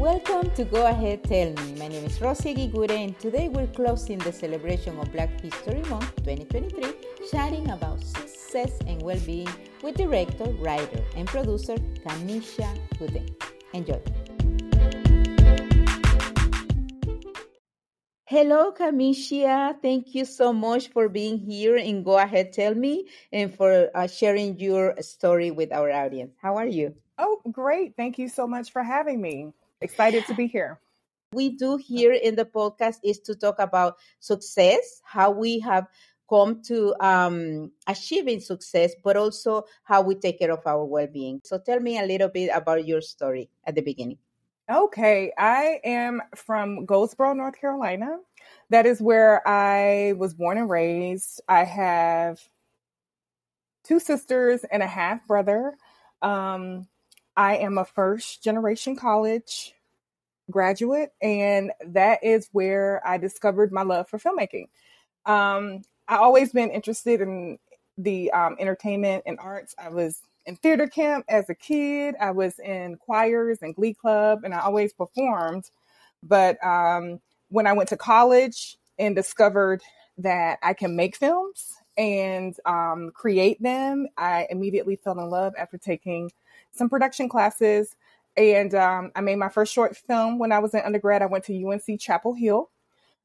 Welcome to Go Ahead Tell Me. My name is Rosie Gigure, and today we're closing the celebration of Black History Month 2023, chatting about success and well being with director, writer, and producer Kamisha Wooten. Enjoy. Hello, Kamisha. Thank you so much for being here and go ahead, tell me, and for uh, sharing your story with our audience. How are you? Oh, great. Thank you so much for having me. Excited to be here. We do here in the podcast is to talk about success, how we have come to um, achieving success, but also how we take care of our well being. So tell me a little bit about your story at the beginning. Okay, I am from Goldsboro, North Carolina. That is where I was born and raised. I have two sisters and a half brother. Um, I am a first generation college graduate, and that is where I discovered my love for filmmaking. Um, I always been interested in the um, entertainment and arts. I was in theater camp as a kid. I was in choirs and glee club, and I always performed. But um, when I went to college and discovered that I can make films and um, create them, I immediately fell in love after taking some production classes. And um, I made my first short film when I was in undergrad. I went to UNC Chapel Hill.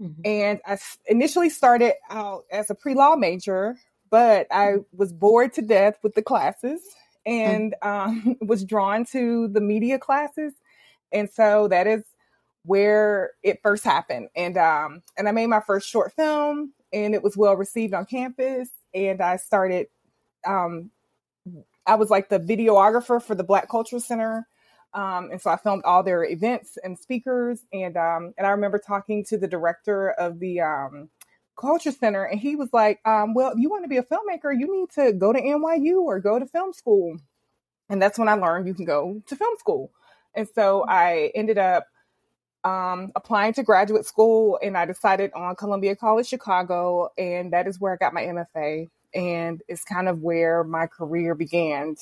Mm-hmm. And I initially started out as a pre law major, but I mm-hmm. was bored to death with the classes and um, was drawn to the media classes. And so that is where it first happened. And um, and I made my first short film, and it was well received on campus. And I started. Um, I was like the videographer for the Black Culture Center. Um, and so I filmed all their events and speakers. And um, and I remember talking to the director of the um, Culture Center, and he was like, um, "Well, if you want to be a filmmaker, you need to go to NYU or go to film school." And that's when I learned you can go to film school. And so. I ended up um, applying to graduate school, and I decided on Columbia College Chicago, and that is where I got my MFA, and it's kind of where my career began.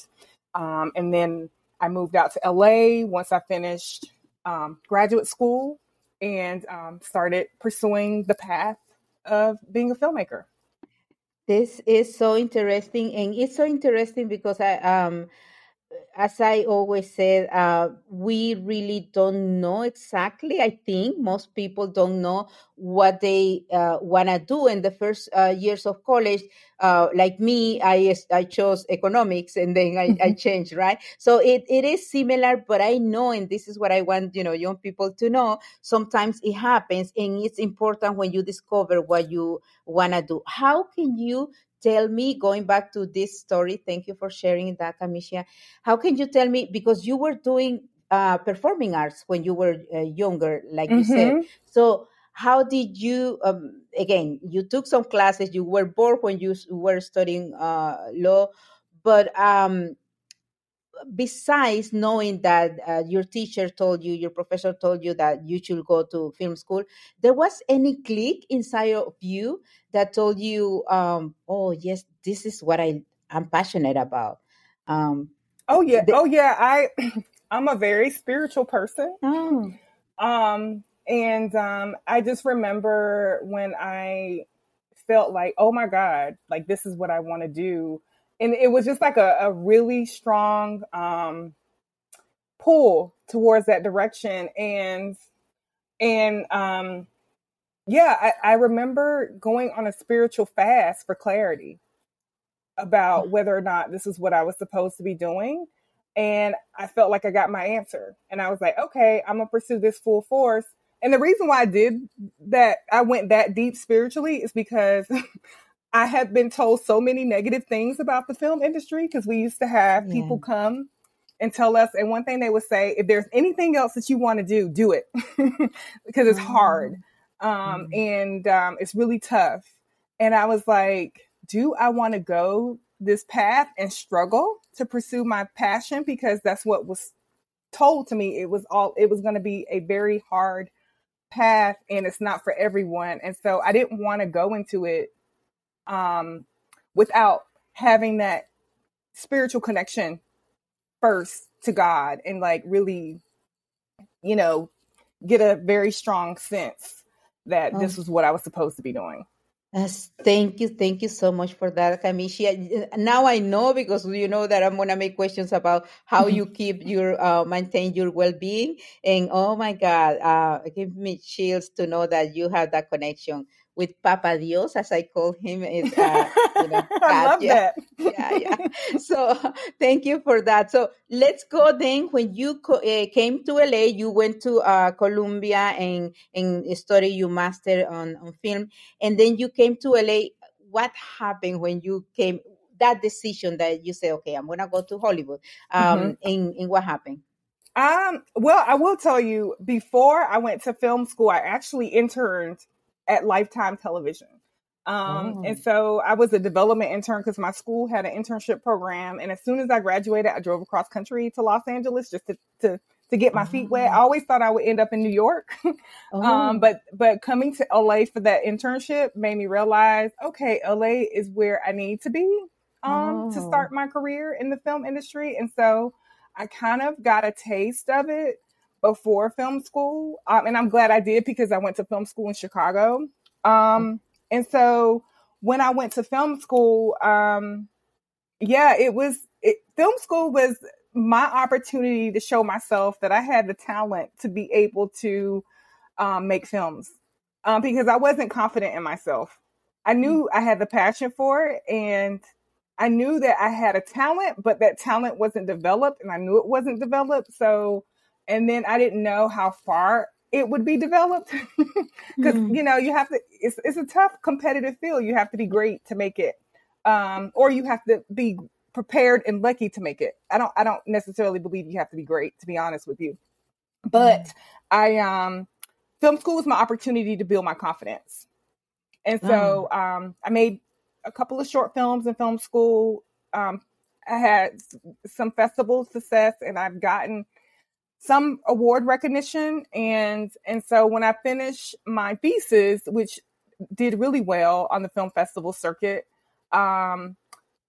Um, and then I moved out to LA once I finished um, graduate school and um, started pursuing the path of being a filmmaker. This is so interesting, and it's so interesting because I um as I always said, uh, we really don't know exactly. I think most people don't know what they uh, want to do in the first uh, years of college. Uh, like me, I I chose economics and then I, I changed, right? So it, it is similar, but I know, and this is what I want, you know, young people to know. Sometimes it happens, and it's important when you discover what you want to do. How can you tell me, going back to this story, thank you for sharing that, Kamisha. How can you tell me, because you were doing uh, performing arts when you were uh, younger, like mm-hmm. you said. Mm-hmm. So, how did you, um, again, you took some classes, you were bored when you were studying uh, law, but um, besides knowing that uh, your teacher told you, your professor told you that you should go to film school, there was any click inside of you that told you, um, "Oh yes, this is what I am passionate about." Um, oh yeah, oh yeah. I I'm a very spiritual person. Oh. Um, and um, I just remember when I felt like, oh my God, like this is what I want to do and it was just like a, a really strong um, pull towards that direction. And and um, yeah I, I remember going on a spiritual fast for clarity about whether or not this is what i was supposed to be doing. And i felt like i got my answer. And i was like okay i'm gonna pursue this full force. And the reason why i did that i went that deep spiritually is because I have been told so many negative things about the film industry because we used to have yeah. people come and tell us, and one thing they would say, if there's anything else that you want to do, do it because it's hard mm-hmm. um, mm-hmm. and um, it's really tough. And I was like, do I want to go this path and struggle to pursue my passion because that's what was told to me. It was all it was going to be a very hard path and it's not for everyone. And so I didn't want to go into it um, without having that spiritual connection first to God and like really you know, get a very strong sense that oh. this was what I was supposed to be doing. Yes, thank you, thank you so much for that, Kamishi. Now I know because you know that I'm gonna make questions about how you keep your uh, maintain your well being, and oh my God, uh, give me chills to know that you have that connection with Papa Dios, as I call him. Is, uh, you know, I love yeah. that. yeah, yeah. So thank you for that. So let's go then. When you co- uh, came to LA, you went to uh, Columbia and and study your master on on film, and then you came to LA. What happened when you came? That decision that you say, okay, I'm gonna go to Hollywood. Um, mm-hmm. and, and what happened? Um, well, I will tell you, before I went to film school, I actually interned at Lifetime Television. Um, oh. And so I was a development intern because my school had an internship program. And as soon as I graduated, I drove across country to Los Angeles just to, to, to get my oh. feet wet. I always thought I would end up in New York. Um, oh. um, but, but coming to LA for that internship made me realize, okay, LA is where I need to be, um, to start oh. my career in the film industry. And so I kind of got a taste of it before film school. Um, and I'm glad I did because I went to film school in Chicago. Um, and so when I went to film school, um, yeah, it was, it, film school was my opportunity to show myself that I had the talent to be able to um, make films um, because I wasn't confident in myself. I knew I had the passion for it and I knew that I had a talent, but that talent wasn't developed and I knew it wasn't developed. So and then I didn't know how far it would be developed because mm-hmm. you know you have to it's, it's a tough competitive field you have to be great to make it um, or you have to be prepared and lucky to make it i don't i don't necessarily believe you have to be great to be honest with you but mm-hmm. i um film school was my opportunity to build my confidence and so mm. um i made a couple of short films in film school um i had some festival success and i've gotten some award recognition. And and so when i finished my thesis which did really well on the film festival circuit um,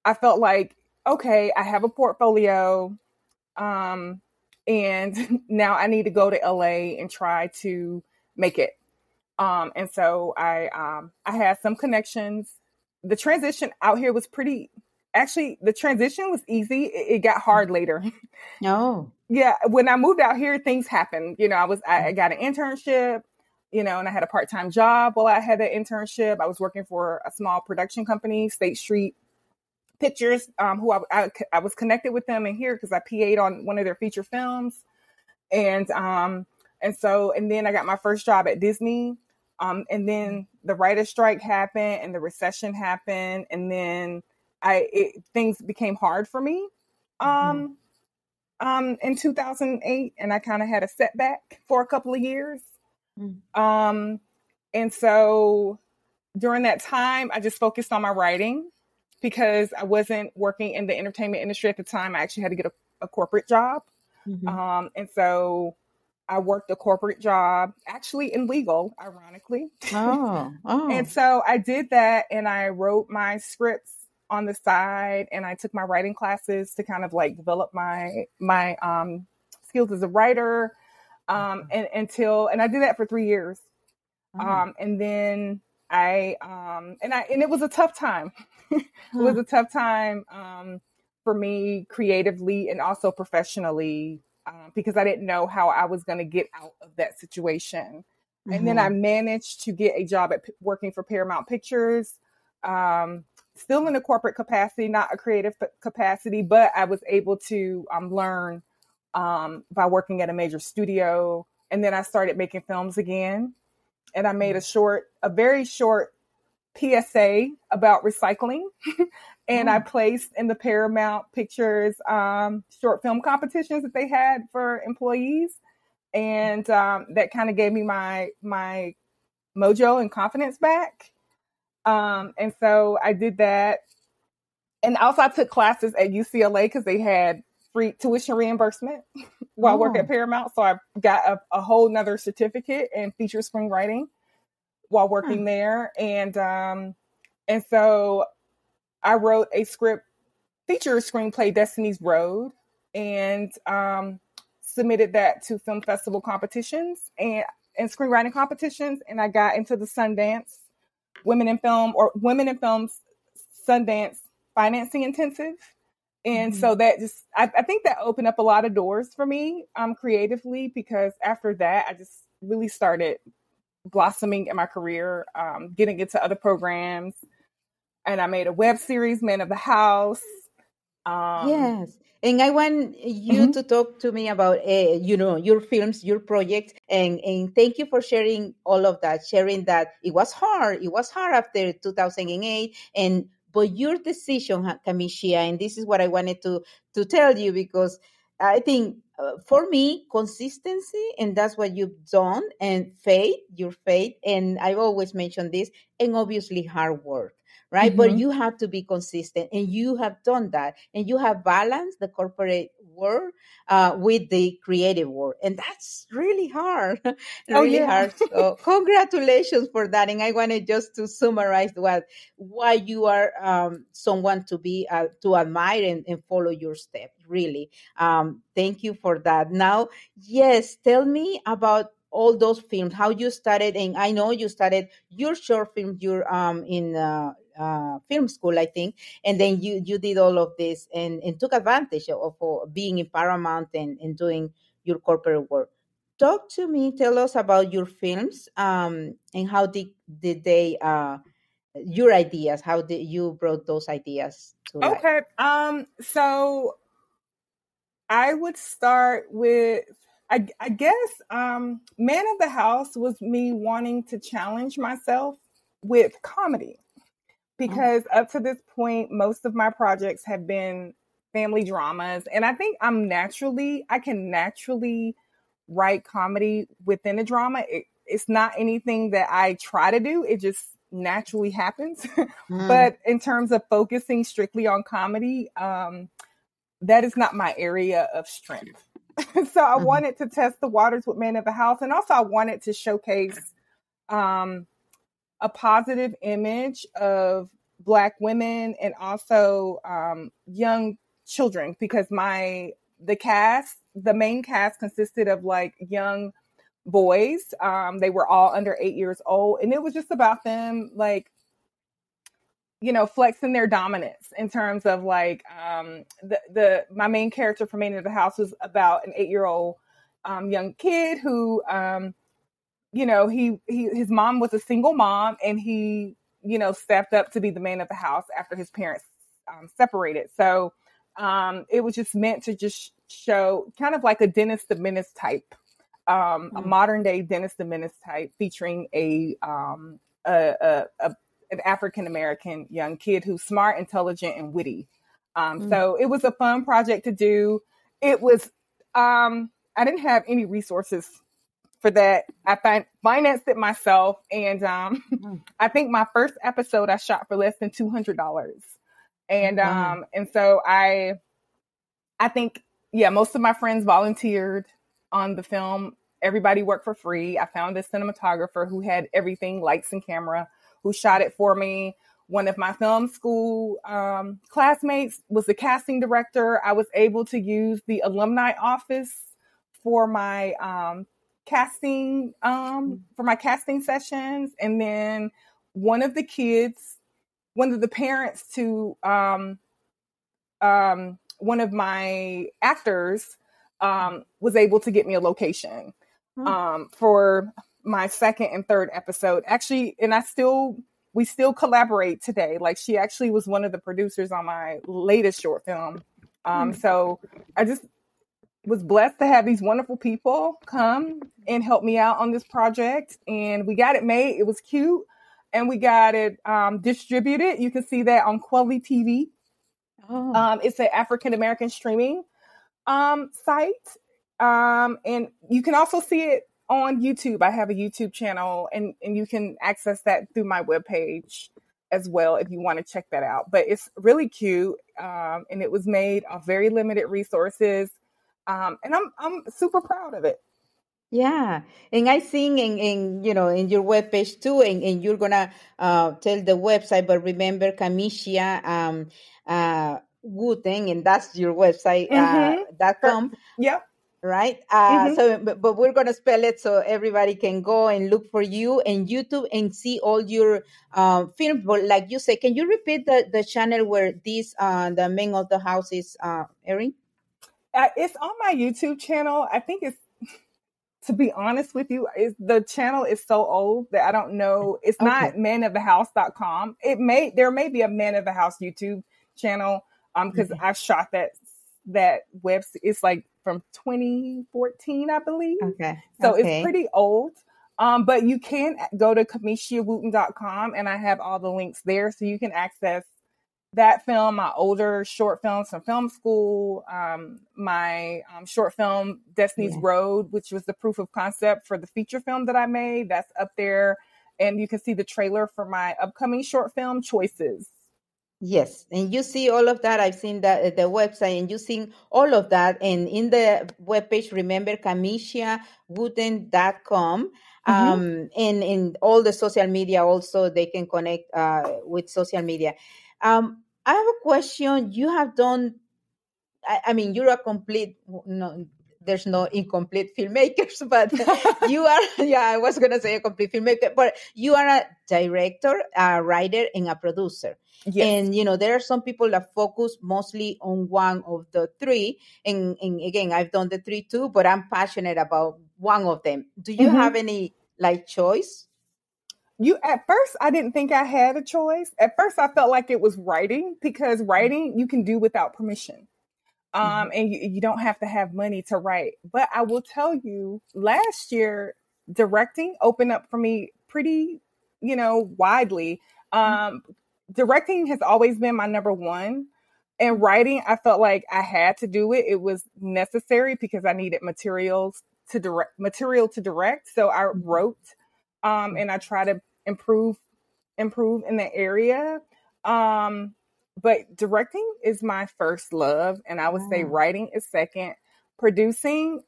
i felt like okay i have a portfolio um, and now i need to go to la and try to make it. Um, and so i um, i had some connections. The transition out here was pretty actually the transition was easy. It, it got hard later. No yeah, when I moved out here, things happened. You know, I was I, I got an internship, you know, and I had a part time job while I had that internship. I was working for a small production company, State Street Pictures, um, who I, I, I was connected with them in here because I PA'd on one of their feature films, and um, and so and then I got my first job at Disney, um, and then the writer's strike happened and the recession happened, and then I it, things became hard for me. Mm-hmm. Um, mm-hmm um, in 2008, and I kind of had a setback for a couple of years. Mm. Um, and so during that time, I just focused on my writing because I wasn't working in the entertainment industry at the time. I actually had to get a, a corporate job. Mm-hmm. Um, and so I worked a corporate job, actually in legal, ironically. Oh, oh. and so I did that and I wrote my scripts on the side and I took my writing classes to kind of like develop my my um, skills as a writer um, mm-hmm. and until and I did that for three years. Oh. Um, and then I um, and I and it was a tough time. it was a tough time um, for me creatively and also professionally uh, because I didn't know how I was going to get out of that situation. Mm-hmm. And then I mm-hmm. managed to get a job at working for Paramount Pictures. Um, still in a corporate capacity, not a creative capacity, but I was able to um, learn um, by working at a major studio. And then I started making films again. And I made a mm. short, a very short PSA about recycling. and. I placed in the Paramount Pictures um, short film competitions that they had for employees. And um, that kind of gave me my my mojo and confidence back. Um, and so I did that. And also I took classes at UCLA because they had free tuition reimbursement while oh. working at Paramount. So I got a, a whole nother certificate in feature screenwriting while working hmm. there. And um, and so I wrote a script feature screenplay Destiny's Road. And um, submitted that to film festival competitions and and screenwriting competitions, and I got into the Sundance Women in Film or Women in Films Sundance Financing Intensive. And mm-hmm. so that just, I, I, think that opened up a lot of doors for me um, creatively because after that, I just really started blossoming in my career, um, getting into other programs. And I made a web series, Man of the House. Um, yes. And I want you mm-hmm. to talk to me about, uh, you know, your films, your projects, and and thank you for sharing all of that. Sharing that it was hard. It was hard after 2008, and but your decision, Kamisha, and this is what I wanted to to tell you because I think uh, for me, consistency, and that's what you've done, and faith, your faith, and I've always mention this, and obviously hard work right? Mm-hmm. But you have to be consistent, and you have done that, and you have balanced the corporate world uh, with the creative world, and that's really hard, oh, really oh, yeah. hard. So congratulations for that, and I wanted just to summarize what why you are um, someone to be uh, to admire and, and, follow your steps. Really, um, thank you for that. Now, yes, tell me about all those films how you started and i know you started your short film you're um in uh, uh, film school, I think, and then you you did all of this and, and took advantage of, of being in Paramount and, and doing your corporate work. Talk to me. Tell us about your films um, and how did did they uh, your ideas? How did you brought those ideas to? Okay. Um. So I would start with I, I, guess um, Man of the House was me wanting to challenge myself with comedy. Mm-hmm. because up to this point, most of my projects have been family dramas. And I think I'm naturally, I can naturally write comedy within a drama. It, it's not anything that I try to do, it just naturally happens. mm. But in terms of focusing strictly on comedy, um, that is not my area of strength. so I mm-hmm. wanted to test the waters with Man of the House. And also, I wanted to showcase um, a positive image of black women and also um, young children because my the cast the main cast consisted of like young boys. Um, they were all under eight years old and it was just about them like you know flexing their dominance in terms of like um, the the my main character from Man of the House was about an eight year old um, young kid who um, you know, he, he his mom was a single mom and he, you know, stepped up to be the man of the house after his parents um, separated. So um, it was just meant to just show kind of like a Dennis the Menace type, um, mm-hmm. a modern day Dennis the Menace type, featuring a, um, a, a, a an African American young kid who's smart, intelligent, and witty. Um, mm-hmm. So it was a fun project to do. It was um, I didn't have any resources for that. I fin- financed it myself, and um, mm. I think my first episode I shot for less than two hundred dollars, and um, and so I, I think yeah, most of my friends volunteered on the film. Everybody worked for free. I found a cinematographer who had everything, lights and camera, who shot it for me. One of my film school um, classmates was the casting director. I was able to use the alumni office for my um, casting um mm. for my casting sessions and then one of the kids one of the parents to um um one of my actors um was able to get me a location mm. um for my second and third episode. Actually and I still we still collaborate today. Like she actually was one of the producers on my latest short film. Um so I just was blessed to have these wonderful people come and help me out on this project. And we got it made. It was cute. And we got it um, distributed. You can see that on Kweli TV. Oh. Um, it's an African American streaming um, site. Um, and you can also see it on YouTube. I have a YouTube channel, and, and you can access that through my webpage as well if you want to check that out. But it's really cute, um, and it was made of very limited resources um, and I'm I'm super proud of it. Yeah, and I think in, in you know in your webpage too, and, and you're gonna uh, tell the website. But remember, Kamisha um, uh, Wooten, and that's your website uh, mm-hmm. uh, dot com. Yep. right? Uh, mm-hmm. So, but, but, we're going to spell it so everybody can go and look for you and YouTube and see all your uh, films. But like you say, can you repeat the, the channel where this, uh, the Men of the House is uh, airing? Uh, it's on my YouTube channel. I think it's, to be honest with you, is the channel is so old that I don't know. It's okay. not menofthehouse.com. It may, there may be a man of the House YouTube channel um because mm-hmm. I've shot that that web it's like from 2014 i believe okay so okay. it's pretty old um, but you can go to kamishiawooten.com and I have all the links there so you can access that film, my older short films from film school, um, my um, short film Destiny's yeah. Road, which was the proof of concept for the feature film that I made. That's up there. And you can see the trailer for my upcoming short film Choices. Yes, and you see all of that. I've seen that the website, and you see all of that. And in the webpage, remember KamishiaWooten.com. Mm-hmm. Um, and in all the social media, also they can connect uh, with social media. Um, I have a question. You have done. I, I mean, you're a complete. No, there's no incomplete filmmakers, but you are. Yeah, I was gonna say a complete filmmaker, but you are a director, a writer, and a producer. Yes. And you know, there are some people that focus mostly on one of the three. And, and again, I've done the three too, but I'm passionate about one of them. Do you mm-hmm. have any like choice? You at first I didn't think I had a choice. At first I felt like it was writing because writing you can do without permission. Um, mm-hmm. and you, you don't have to have money to write. But I will tell you, last year directing opened up for me pretty, you know, widely. Mm-hmm. Um, directing has always been my number one. And writing, I felt like I had to do it. It was necessary because I needed materials to direct material to direct. So I mm-hmm. wrote um, and I try to improve improve in the area. Um, but directing is my first love, and I would say mm. writing is second. Producing,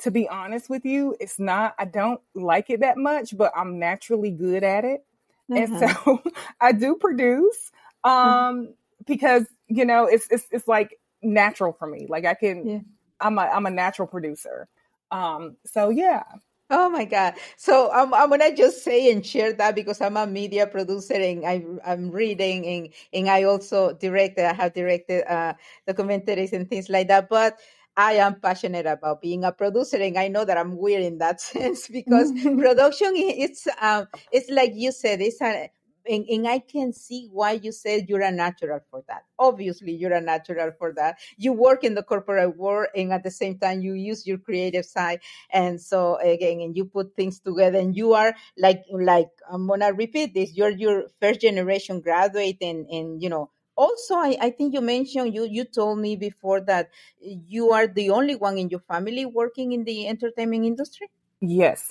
to be honest with you, it's not. I don't like it that much, but I'm naturally good at it. Mm-hmm. And so I do produce mm-hmm. um mm-hmm. because you know it's it's it's like natural for me. Like I can yeah. I'm a I'm a natural producer. Um so yeah. Oh my God. So I'm, I'm going to just say and share that because I'm a media producer and I, I'm reading and, and I also directed, I have directed uh, documentaries and things like that. But I am passionate about being a producer, and I know that I'm weird in that sense because production it's um it's like you said it's a and, and I can see why you said you're a natural for that. Obviously, you're a natural for that. You work in the corporate world, and at the same time, you use your creative side. And so again, and you put things together, and you are like like I'm gonna repeat this. You're your first generation graduate, and and you know also I, I think you mentioned you you told me before that you are the only one in your family working in the entertainment industry yes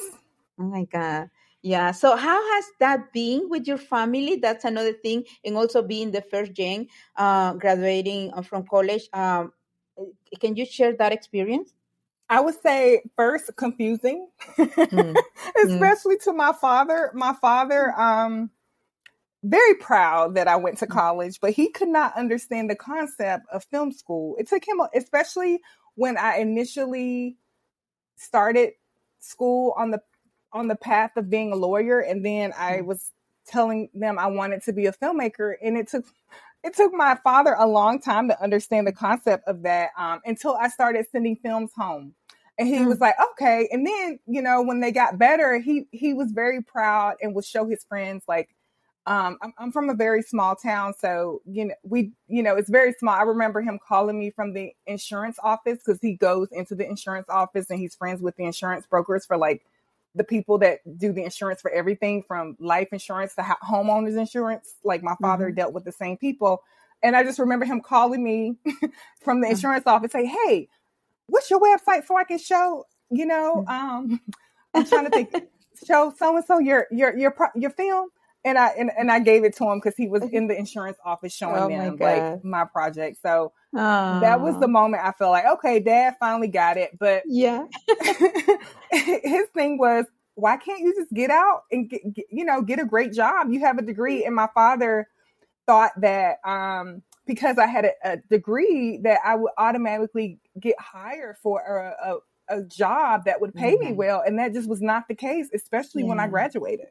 oh my god yeah so how has that been with your family that's another thing and also being the first gen uh, graduating uh, from college um, eh, can you share that experience I would say first confusing, mm. especially mm. to my father. My father, um, very proud that I went to mm. college, but he could not understand the concept of film school. It took him, especially when I initially started school on the on the path of being a lawyer, and then I mm. was telling them I wanted to be a filmmaker, and it took it took my father a long time to understand the concept of that um, until I started sending films home. And he mm. was like, okay. And then, you know, when they got better, he he was very proud and would show his friends like um, I'm, I'm, from a very small town, so you know we, you know, it's very small. I remember him calling me from the insurance office because he goes into the insurance office and he's friends with the insurance brokers for like the people that do the insurance for everything from life insurance to homeowners insurance. Like my father mm-hmm. dealt with the same people, and I just remember him calling me from the mm-hmm. insurance office, say, "Hey, what's your website so I can show?" You know, mm-hmm. um, I'm trying to think. show so and so your your your your film and I and, and I gave it to him because he was in the insurance office showing oh them my like my project. So Aww. that was the moment I felt like, okay, dad finally got it. But yeah, his thing was, why can't you just get out and get, get, you know get a great job? You have a degree, and my father thought that um, because I had a, a, degree that I would automatically get hired for a, a a job that would pay me well. And that just was not the case, especially yeah. when I graduated.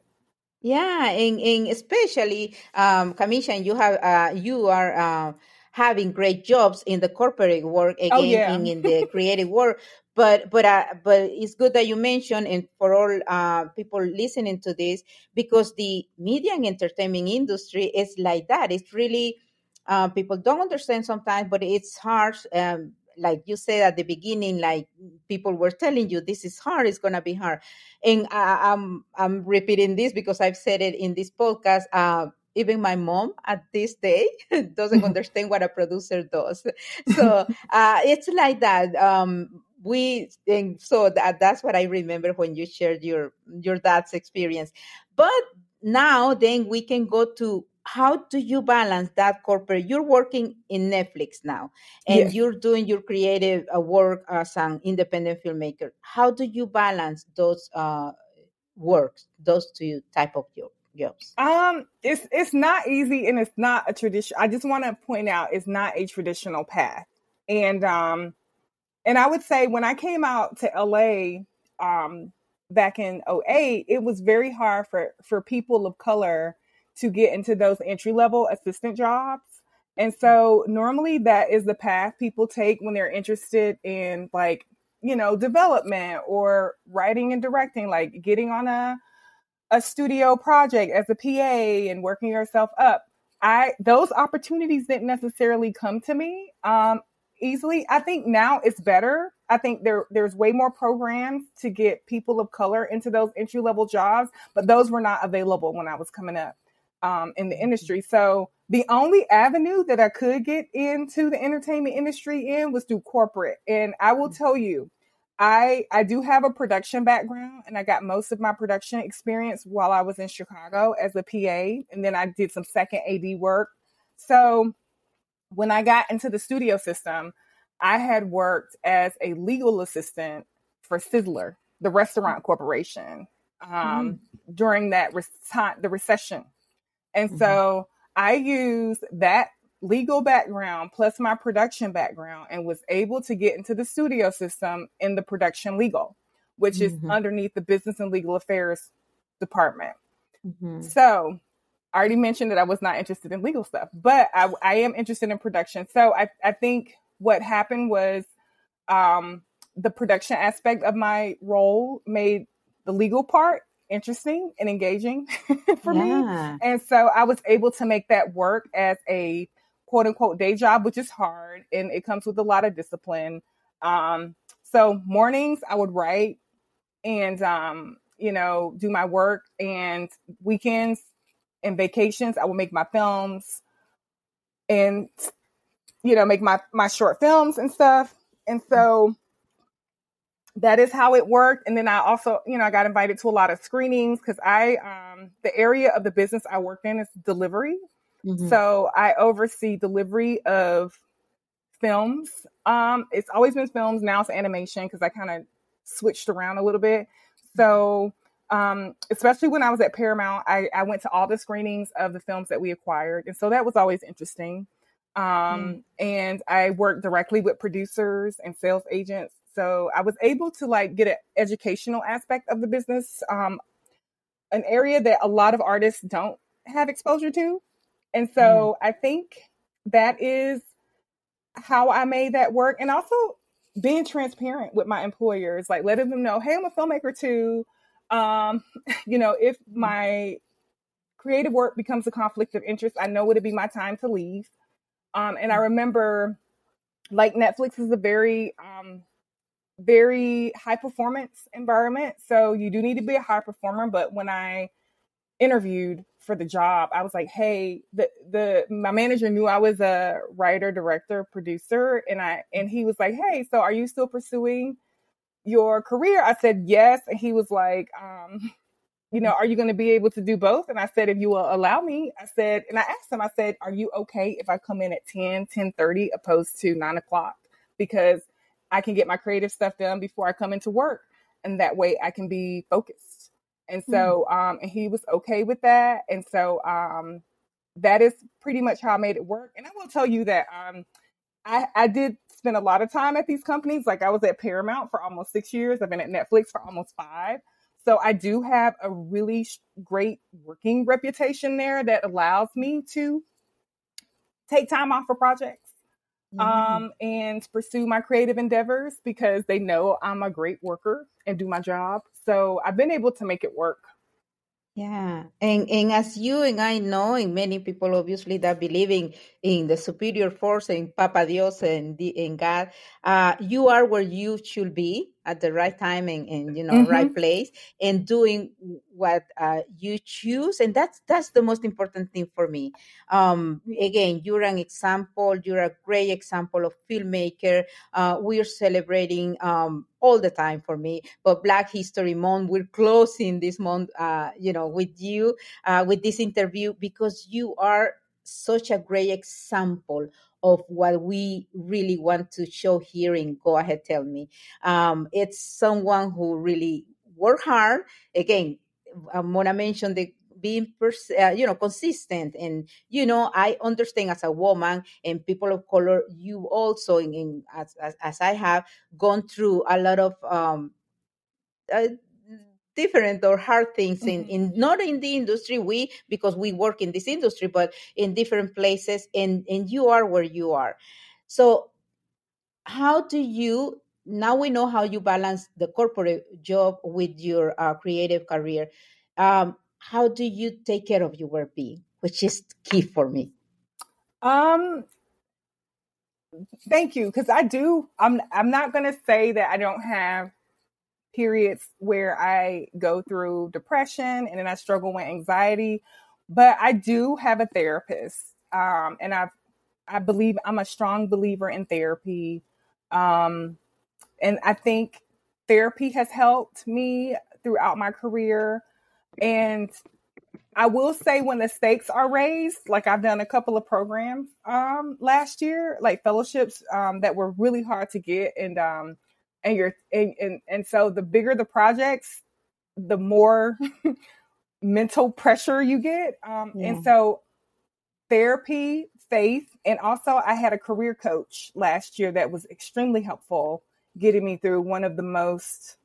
Yeah, and, and especially, um, Kamisha, you have uh, you are uh, having great jobs in the corporate work oh, again, oh, yeah. in, in the creative work. But but uh, but it's good that you mentioned, and for all uh, people listening to this, because the media and entertainment industry is like that. It's really uh, people don't understand sometimes, but it's hard. Um, like you said at the beginning, like people were telling you, this is hard. It's gonna be hard, and I, am I'm, I'm repeating this because I've said it in this podcast. Uh, even my mom at this day doesn't understand what a producer does. So uh, it's like that. Um, we and so that that's what I remember when you shared your your dad's experience. But now then we can go to how do you balance that corporate you're working in netflix now and yes. you're doing your creative uh, work as an independent filmmaker. How do you balance those uh, works those two type of jobs? Um it's it's not easy and it's not a tradition i just want to point out it's not a traditional path. And um and i would say when i came out to la um back in 08 it was very hard for for people of color to get into those entry level assistant jobs. And so normally that is the path people take when they're interested in like, you know, development or writing and directing, like getting on a a studio project as a PA and working yourself up. I those opportunities didn't necessarily come to me um, easily. I think now it's better. I think there there's way more programs to get people of color into those entry level jobs, but those were not available when I was coming up um, in the mm-hmm. industry. So the only avenue that I could get into the entertainment industry in was through corporate. And I will tell you, I I do have a production background and I got most of my production experience while I was in Chicago as a PA and then I did some second AD work. So when I got into the studio system, I had worked as a legal assistant for Sizzler, the restaurant corporation, um, mm. during that re- time, the recession and mm-hmm. so I used that legal background plus my production background and was able to get into the studio system in the production legal, which mm-hmm. is underneath the business and legal affairs department. Mm-hmm. So I already mentioned that I was not interested in legal stuff, but I, I am interested in production. So I, I think what happened was um, the production aspect of my role made the legal part interesting and engaging for yeah. me. And so I was able to make that work as a quote unquote day job, which is hard and it comes with a lot of discipline. Um, so mornings I would write and, um, you know, do my work and weekends and vacations, I would make my films and, you know, make my, my short films and stuff. And so that is how it worked. And then I also, you know, I got invited to a lot of screenings because I, um, the area of the business I work in is delivery. Mm-hmm. So I oversee delivery of films. Um, it's always been films. Now it's animation because I kind of switched around a little bit. So, um, especially when I was at Paramount, I, I, went to all the screenings of the films that we acquired. And so that was always interesting. Um, mm. And I worked directly with producers and sales agents so I was able to like get an educational aspect of the business, um, an area that a lot of artists don't have exposure to. And so mm. I think that is how I made that work. And also being transparent with my employers, like letting them know, hey, I'm a filmmaker too. Um, you know, if my creative work becomes a conflict of interest, I know it'd be my time to leave. Um, and I mm. remember like Netflix is a very um, very high performance environment. So you do need to be a high performer. But when I interviewed for the job, I was like, hey, the the my manager knew I was a writer, director, producer, and I and he was like, hey, so are you still pursuing your career? I said yes, and he was like, um, you know, are you going to be able to do both? And I said, if you will allow me, I said, and I asked him, I said, are you okay if I come in at 10, 10 30 opposed to nine o'clock? Because I can get my creative stuff done before I come into work. And that way I can be focused. And so, mm. um, and he was okay with that. And so, um, that is pretty much how I made it work. And I will tell you that, um, I, I did spend a lot of time at these companies. Like I was at Paramount for almost six years. I've been at Netflix for almost five. So I do have a really great working reputation there that allows me to take time off for projects mm-hmm. um, and pursue my creative endeavors because they know I'm a great worker and do my job. So I've been able to make it work yeah, and and as you and I know, and many people obviously that believing in the superior force and Papa Dios and the, and God, uh, you are where you should be at the right time and, and you know mm-hmm. right place and doing what uh, you choose, and that's that's the most important thing for me. Um, again, you're an example. You're a great example of filmmaker. Uh, we're celebrating um, all the time for me. But Black History Month, we're closing this month, uh, you know, with you, uh, with this interview, because you are such a great example of what we really want to show here in Go Ahead Tell Me. Um, it's someone who really work hard. Again, I'm gonna mention the being pers- uh, you know consistent and you know i understand as a woman and people of color you also in, in as, as, as i have gone through a lot of um uh, different or hard things mm-hmm. in, in not in the industry we because we work in this industry but in different places and and you are where you are. So how do you now we know how you balance the corporate job with your uh, creative career. Um, how do you take care of your well-being which is key for me? Um thank you because i do i'm i'm not going to say that i don't have periods where i go through depression and then i struggle with anxiety but i do have a therapist um and i i believe i'm a strong believer in therapy um and i think therapy has helped me throughout my career and I will say when the stakes are raised, like I've done a couple of programs um, last year, like fellowships um, that were really hard to get, and um, and you're and, and and so the bigger the projects, the more mental pressure you get, um, yeah. and so therapy, faith, and also I had a career coach last year that was extremely helpful, getting me through one of the most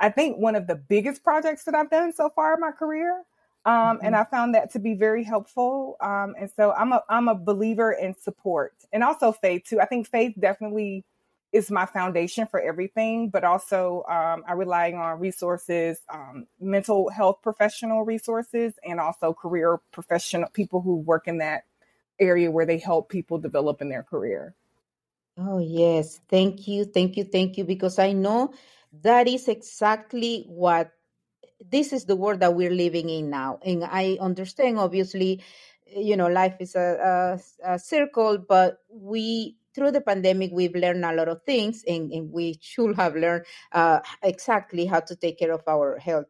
I think one of the biggest projects that I've done so far in my career. Um, mm-hmm. And I found that to be very helpful. Um, and so I'm a I'm a believer in support and also faith too. I think faith definitely is my foundation for everything, but also um, I rely on resources, um, mental health professional resources, and also career professional people who work in that area where they help people develop in their career. Oh yes, thank you, thank you, thank you. Because I know that is exactly what this is the world that we're living in now and i understand obviously you know life is a, a, a circle but we through the pandemic we've learned a lot of things and, and we should have learned uh, exactly how to take care of our health.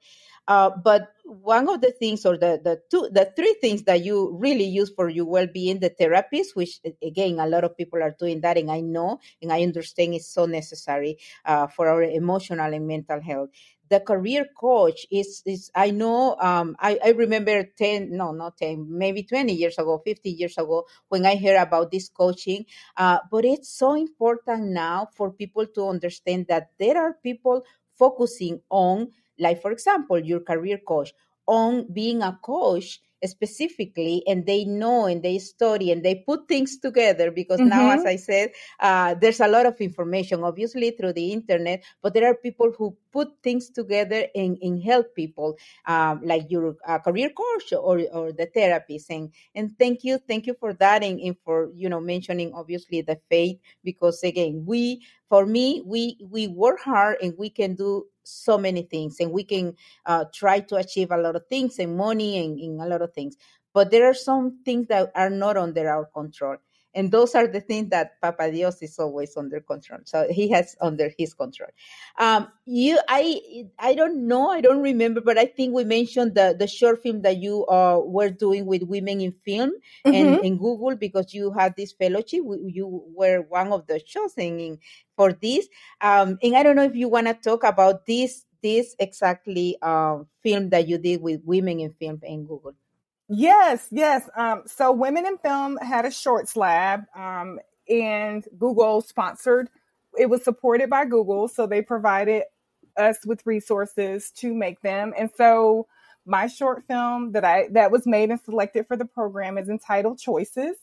Uh, but one of the things, or the the two, the three things that you really use for your well-being, the therapies, which again a lot of people are doing that, and I know and I understand is so necessary uh, for our emotional and mental health the career coach is is i know um, I, I remember 10 no not 10 maybe 20 years ago 50 years ago when i heard about this coaching uh, but it's so important now for people to understand that there are people focusing on like for example your career coach on being a coach specifically and they know and they study and they put things together because mm-hmm. now as i said uh, there's a lot of information obviously through the internet but there are people who put things together and, and help people um, like your uh, career coach or, or the therapist and and thank you thank you for that and, and for you know mentioning obviously the faith because again we for me we we work hard and we can do so many things and we can uh, try to achieve a lot of things and money and, and a lot of things. But there are some things that are not under our control and those are the things that papa dios is always under control. So he has under his control. Um you i i don't know i don't remember but i think we mentioned the the short film that you uh, were doing with women in film mm-hmm. and in google because you had this fellowship. You were one of the chosen in, for this. Um and i don't know if you want to talk about this this exactly uh, film that you did with women in film in google Yes, yes. Um, so Women in Film had a short slab. Um, and Google sponsored. It was supported by Google, so they provided us with resources to make them. And so my short film that I that was made and selected for the program is entitled Choices,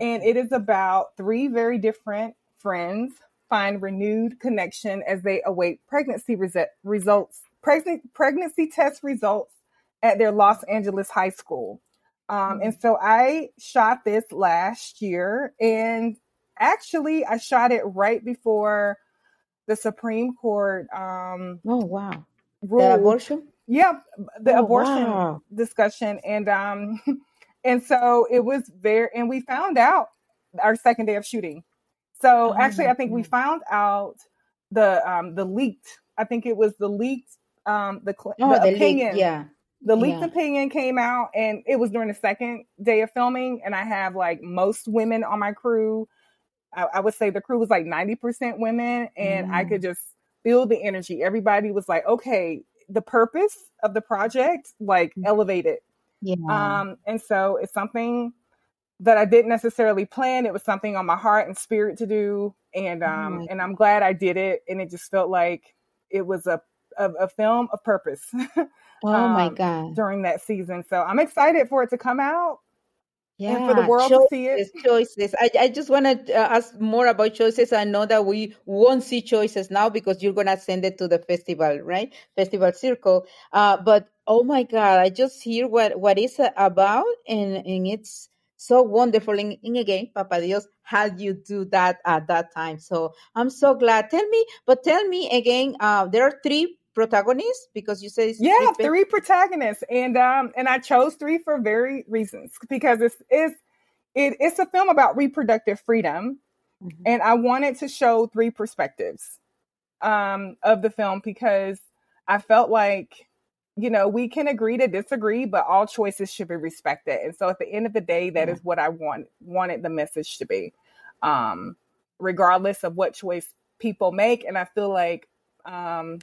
and it is about three very different friends find renewed connection as they await pregnancy results, pregnant, pregnancy test results at their Los Angeles high school. Um, and so I shot this last year, and actually, I shot it right before the Supreme Court. Um, oh wow! Ruled, the abortion. Yeah, the oh, abortion wow. discussion, and um, and so it was very, and we found out our second day of shooting. So oh, actually, I think we found out the um the leaked. I think it was the leaked um the, oh, the, the opinion. Leaked, yeah the leaked yeah. opinion came out and it was during the second day of filming and i have like most women on my crew i, I would say the crew was like 90% women and mm. i could mm. just feel the energy everybody was like okay the purpose of the project like mm. elevated yeah. um and so it's something that i didn't necessarily plan it was something on my heart and spirit to do and um oh and i'm glad i did it and it just felt like it was a a, a film of purpose Oh um, my God. During that season. So I'm excited for it to come out. Yeah, and for the world choices, to see it. Choices. I, I just want to uh, ask more about choices. I know that we won't see choices now because you're going to send it to the festival, right? Festival Circle. Uh, but oh my God, I just hear what, what it's about and, and it's so wonderful. And, and again, Papa Dios had you do that at that time. So I'm so glad. Tell me, but tell me again, uh, there are three protagonists because you say yeah three protagonists and um and i chose three for very reasons because it's it's it, it's a film about reproductive freedom mm-hmm. and i wanted to show three perspectives um of the film because i felt like you know we can agree to disagree but all choices should be respected and so at the end of the day that is what i want wanted the message to be um regardless of what choice people make and i feel like um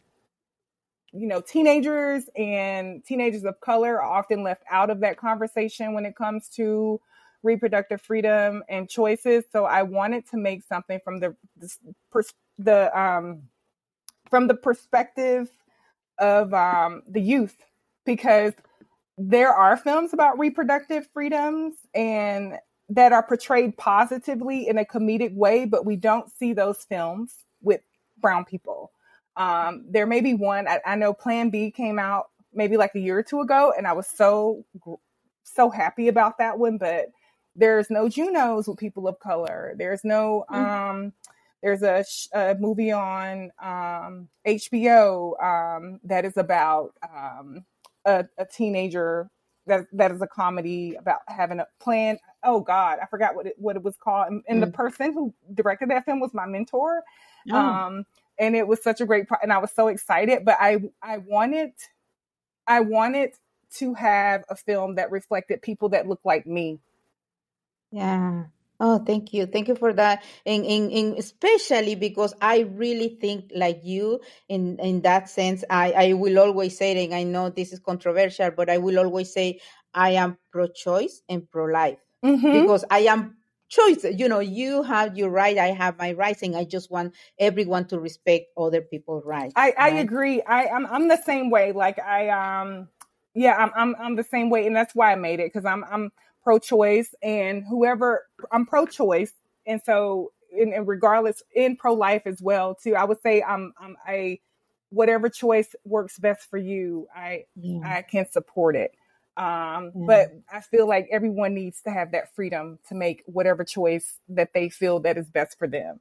you know, teenagers and teenagers of color are often left out of that conversation when it comes to reproductive freedom and choices. So I wanted to make something from the the um, from the perspective of um, the youth because there are films about reproductive freedoms and that are portrayed positively in a comedic way, but we don't see those films with brown people. Um, there may be one. I, I know Plan B came out maybe like a year or two ago, and I was so so happy about that one. But there's no Junos with people of color. There's no mm-hmm. um, there's a, a, movie on um, HBO um, that is about um, a, a, teenager that that is a comedy about having a plan. Oh God, I forgot what it what it was called. And, and mm. the person who directed that film was my mentor. Oh. And it was such a great pro- and I was so excited but I I wanted I wanted to have a film that reflected people that look like me. Yeah. Oh, thank you. Thank you for that. And, and, and especially because I really think like you in, in that sense, I, I will always say, and I know this is controversial, but I will always say I am pro choice and pro life mm-hmm. because I am choice. You know, you have your right, I have my rights, and I just want everyone to respect other people's rights. I, I agree. I I'm I'm the same way. Like I um yeah, I'm I'm I'm the same way, and that's why I made it because I'm I'm pro-choice, and whoever I'm pro-choice, and so in, in regardless in pro-life as well too. I would say I'm I'm a whatever choice works best for you. I yeah. I can support it. Um, yeah. But I feel like everyone needs to have that freedom to make whatever choice that they feel that is best for them.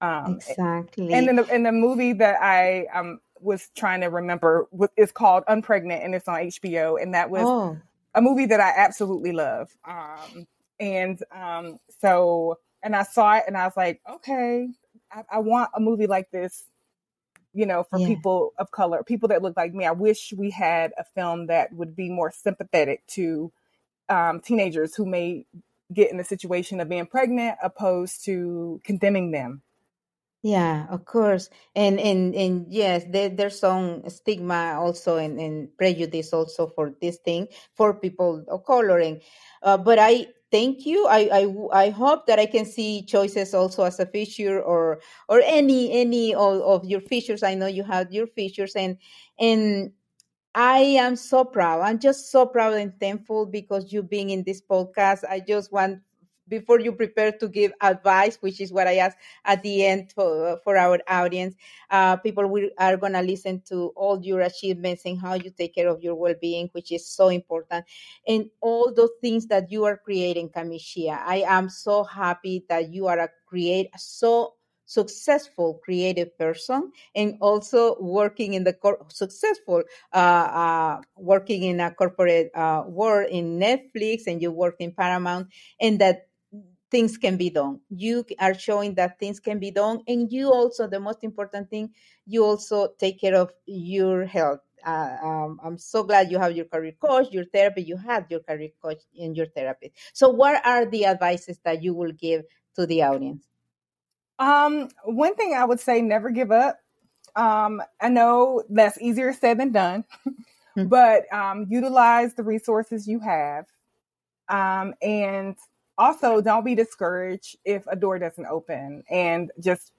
Um, exactly. And in the in the movie that I um, was trying to remember is called Unpregnant, and it's on HBO, and that was oh. a movie that I absolutely love. Um, and um, so, and I saw it, and I was like, okay, I, I want a movie like this you know, for yeah. people of color, people that look like me. I wish we had a film that would be more sympathetic to um, teenagers who may get in the situation of being pregnant, opposed to condemning them. Yeah, of course, and and and yes, there, there's some stigma also and, and prejudice also for this thing for people of coloring, uh, but I thank you. I, I I hope that I can see choices also as a feature or or any any of, of your features. I know you have your features and and I am so proud. I'm just so proud and thankful because you being in this podcast. I just want before you prepare to give advice, which is what I ask at the end for, for our audience, uh, people will, are going to listen to all your achievements and how you take care of your well-being, which is so important, and all those things that you are creating, Kamisha. I am so happy that you are a create so successful creative person and also working in the cor- successful uh, uh, working in a corporate uh, world in netflix and you work in paramount and that things can be done. You are showing that things can be done. And you also, the most important thing, you also take care of your health. Uh, um, I'm so glad you have your career coach, your therapy, you have your career coach and your therapist. So, what are the advices that you will give to the audience? Um, one thing I would say never give up. Um, I know that's easier said than done, hmm. but um, utilize the resources you have. Um, and also don't be discouraged if a door doesn't open and just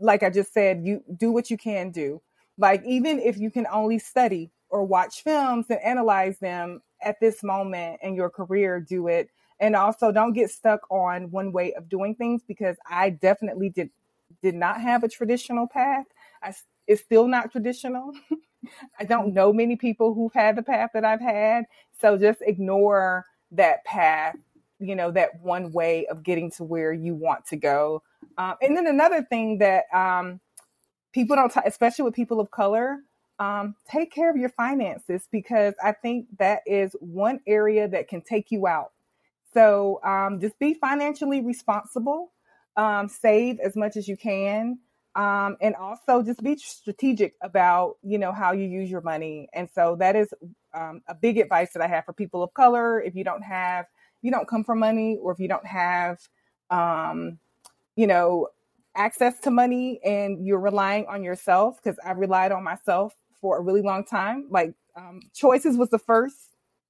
like I just said, you do what you can do. Like even if you can only study or watch films and analyze them at this moment in your career, do it. And also don't get stuck on one way of doing things because I definitely did did not have a traditional path. I, it's still not traditional. I don't know many people who've had the path that I've had. So just ignore that path you know that one way of getting to where you want to go. Um, and then another thing that um, people don't t- especially with people of color um, take care of your finances because i think that is one area that can take you out. So um, just be financially responsible um, save as much as you can um, and also just be strategic about you know how you use your money. And so that is a big advice that i have for people of color. If you don't have you don't come from money or if you don't have um, you know access to money and you're relying on yourself because i relied on myself for a really long time like um, choices was the first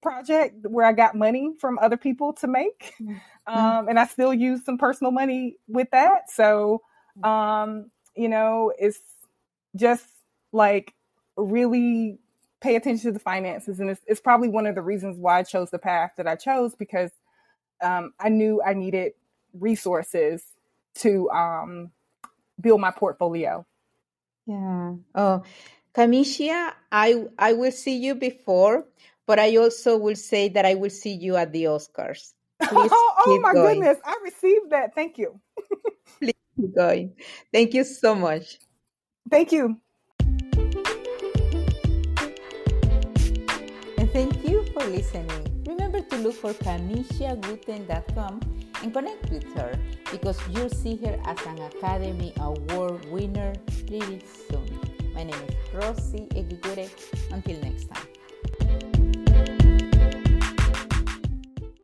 project where i got money from other people to make mm-hmm. um, and i still use some personal money with that so um, you know it's just like really pay attention to the finances and it's, it's probably one of the reasons why i chose the path that i chose because um, I knew I needed resources to um, build my portfolio. Yeah. Oh, Kamisha, I I will see you before, but I also will say that I will see you at the Oscars. Please oh, oh my going. goodness, I received that. Thank you. Please keep going. Thank you so much. Thank you. Thank you for listening remember to look for KamishaWooten.com and connect with her because you'll see her as an Academy Award winner pretty soon. My name is Rosie Egigure. Until next time.